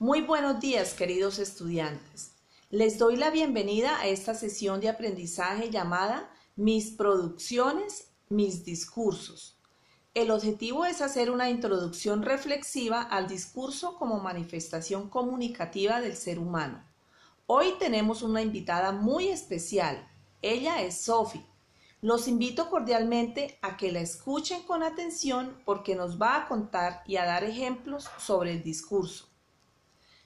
Muy buenos días, queridos estudiantes. Les doy la bienvenida a esta sesión de aprendizaje llamada Mis producciones, mis discursos. El objetivo es hacer una introducción reflexiva al discurso como manifestación comunicativa del ser humano. Hoy tenemos una invitada muy especial. Ella es Sophie. Los invito cordialmente a que la escuchen con atención porque nos va a contar y a dar ejemplos sobre el discurso.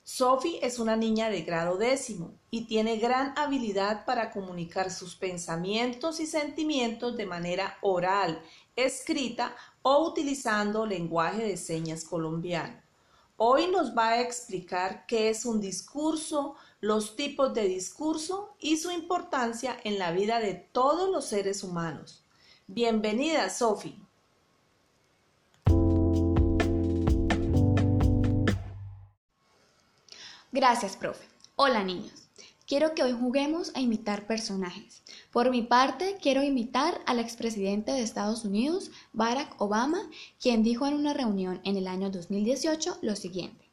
Sophie es una niña de grado décimo y tiene gran habilidad para comunicar sus pensamientos y sentimientos de manera oral, escrita o utilizando lenguaje de señas colombiano. Hoy nos va a explicar qué es un discurso, los tipos de discurso y su importancia en la vida de todos los seres humanos. Bienvenida, Sophie. Gracias, profe. Hola, niños. Quiero que hoy juguemos a imitar personajes. Por mi parte, quiero imitar al expresidente de Estados Unidos, Barack Obama, quien dijo en una reunión en el año 2018 lo siguiente.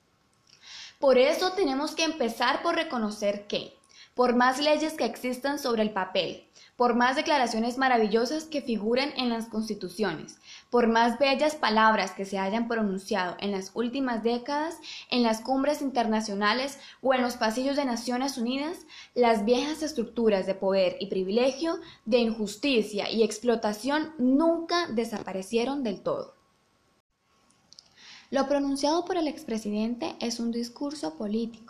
Por eso tenemos que empezar por reconocer que, por más leyes que existan sobre el papel, por más declaraciones maravillosas que figuren en las constituciones, por más bellas palabras que se hayan pronunciado en las últimas décadas en las cumbres internacionales o en los pasillos de Naciones Unidas, las viejas estructuras de poder y privilegio, de injusticia y explotación nunca desaparecieron del todo. Lo pronunciado por el expresidente es un discurso político.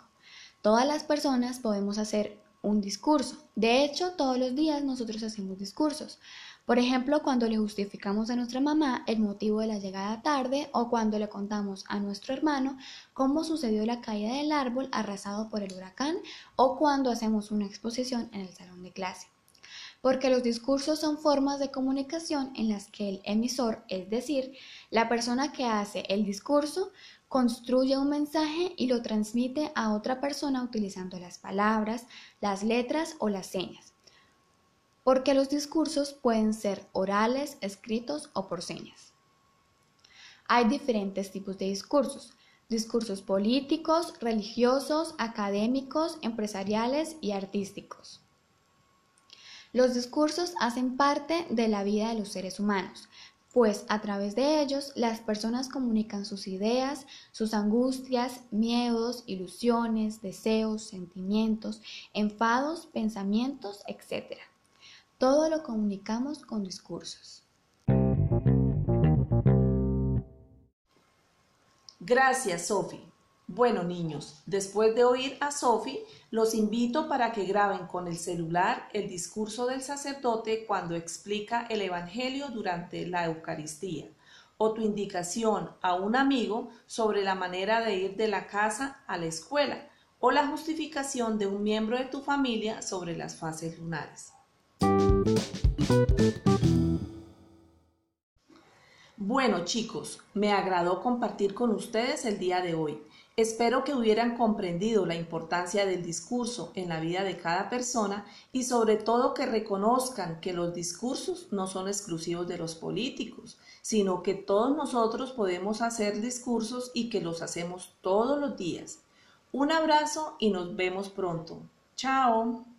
Todas las personas podemos hacer un discurso. De hecho, todos los días nosotros hacemos discursos. Por ejemplo, cuando le justificamos a nuestra mamá el motivo de la llegada tarde o cuando le contamos a nuestro hermano cómo sucedió la caída del árbol arrasado por el huracán o cuando hacemos una exposición en el salón de clase. Porque los discursos son formas de comunicación en las que el emisor, es decir, la persona que hace el discurso, construye un mensaje y lo transmite a otra persona utilizando las palabras, las letras o las señas. Porque los discursos pueden ser orales, escritos o por señas. Hay diferentes tipos de discursos. Discursos políticos, religiosos, académicos, empresariales y artísticos. Los discursos hacen parte de la vida de los seres humanos, pues a través de ellos las personas comunican sus ideas, sus angustias, miedos, ilusiones, deseos, sentimientos, enfados, pensamientos, etc. Todo lo comunicamos con discursos. Gracias, Sophie. Bueno, niños, después de oír a Sophie, los invito para que graben con el celular el discurso del sacerdote cuando explica el Evangelio durante la Eucaristía o tu indicación a un amigo sobre la manera de ir de la casa a la escuela o la justificación de un miembro de tu familia sobre las fases lunares. Bueno chicos, me agradó compartir con ustedes el día de hoy. Espero que hubieran comprendido la importancia del discurso en la vida de cada persona y sobre todo que reconozcan que los discursos no son exclusivos de los políticos, sino que todos nosotros podemos hacer discursos y que los hacemos todos los días. Un abrazo y nos vemos pronto. Chao.